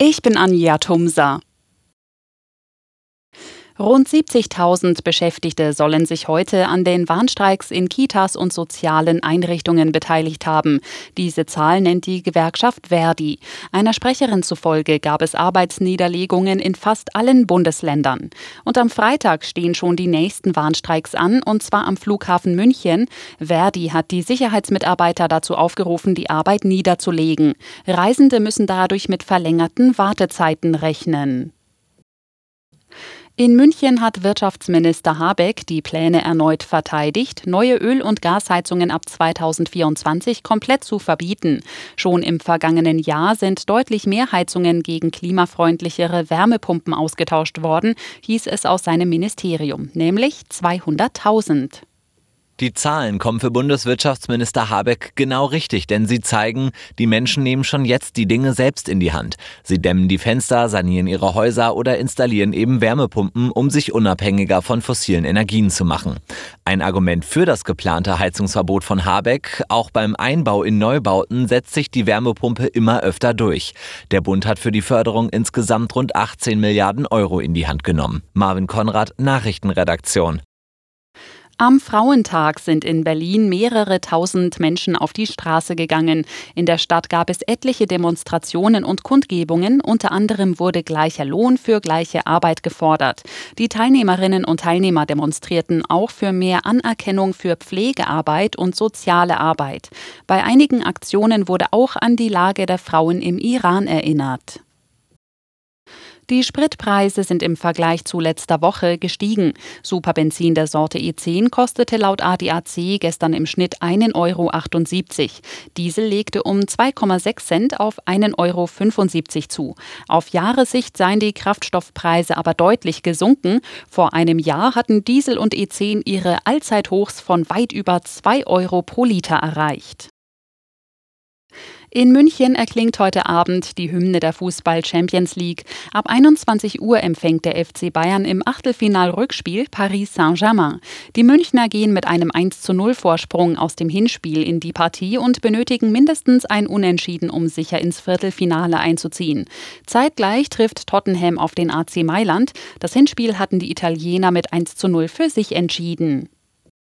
Ich bin Anja Tumsa. Rund 70.000 Beschäftigte sollen sich heute an den Warnstreiks in Kitas und sozialen Einrichtungen beteiligt haben. Diese Zahl nennt die Gewerkschaft Verdi. Einer Sprecherin zufolge gab es Arbeitsniederlegungen in fast allen Bundesländern. Und am Freitag stehen schon die nächsten Warnstreiks an, und zwar am Flughafen München. Verdi hat die Sicherheitsmitarbeiter dazu aufgerufen, die Arbeit niederzulegen. Reisende müssen dadurch mit verlängerten Wartezeiten rechnen. In München hat Wirtschaftsminister Habeck die Pläne erneut verteidigt, neue Öl- und Gasheizungen ab 2024 komplett zu verbieten. Schon im vergangenen Jahr sind deutlich mehr Heizungen gegen klimafreundlichere Wärmepumpen ausgetauscht worden, hieß es aus seinem Ministerium, nämlich 200.000. Die Zahlen kommen für Bundeswirtschaftsminister Habeck genau richtig, denn sie zeigen, die Menschen nehmen schon jetzt die Dinge selbst in die Hand. Sie dämmen die Fenster, sanieren ihre Häuser oder installieren eben Wärmepumpen, um sich unabhängiger von fossilen Energien zu machen. Ein Argument für das geplante Heizungsverbot von Habeck, auch beim Einbau in Neubauten setzt sich die Wärmepumpe immer öfter durch. Der Bund hat für die Förderung insgesamt rund 18 Milliarden Euro in die Hand genommen. Marvin Konrad, Nachrichtenredaktion. Am Frauentag sind in Berlin mehrere tausend Menschen auf die Straße gegangen. In der Stadt gab es etliche Demonstrationen und Kundgebungen. Unter anderem wurde gleicher Lohn für gleiche Arbeit gefordert. Die Teilnehmerinnen und Teilnehmer demonstrierten auch für mehr Anerkennung für Pflegearbeit und soziale Arbeit. Bei einigen Aktionen wurde auch an die Lage der Frauen im Iran erinnert. Die Spritpreise sind im Vergleich zu letzter Woche gestiegen. Superbenzin der Sorte E10 kostete laut ADAC gestern im Schnitt 1,78 Euro. Diesel legte um 2,6 Cent auf 1,75 Euro zu. Auf Jahressicht seien die Kraftstoffpreise aber deutlich gesunken. Vor einem Jahr hatten Diesel und E10 ihre Allzeithochs von weit über 2 Euro pro Liter erreicht. In München erklingt heute Abend die Hymne der Fußball Champions League. Ab 21 Uhr empfängt der FC Bayern im Achtelfinal-Rückspiel Paris Saint-Germain. Die Münchner gehen mit einem 1 zu 0 Vorsprung aus dem Hinspiel in die Partie und benötigen mindestens ein Unentschieden, um sicher ins Viertelfinale einzuziehen. Zeitgleich trifft Tottenham auf den AC Mailand. Das Hinspiel hatten die Italiener mit 1 zu 0 für sich entschieden.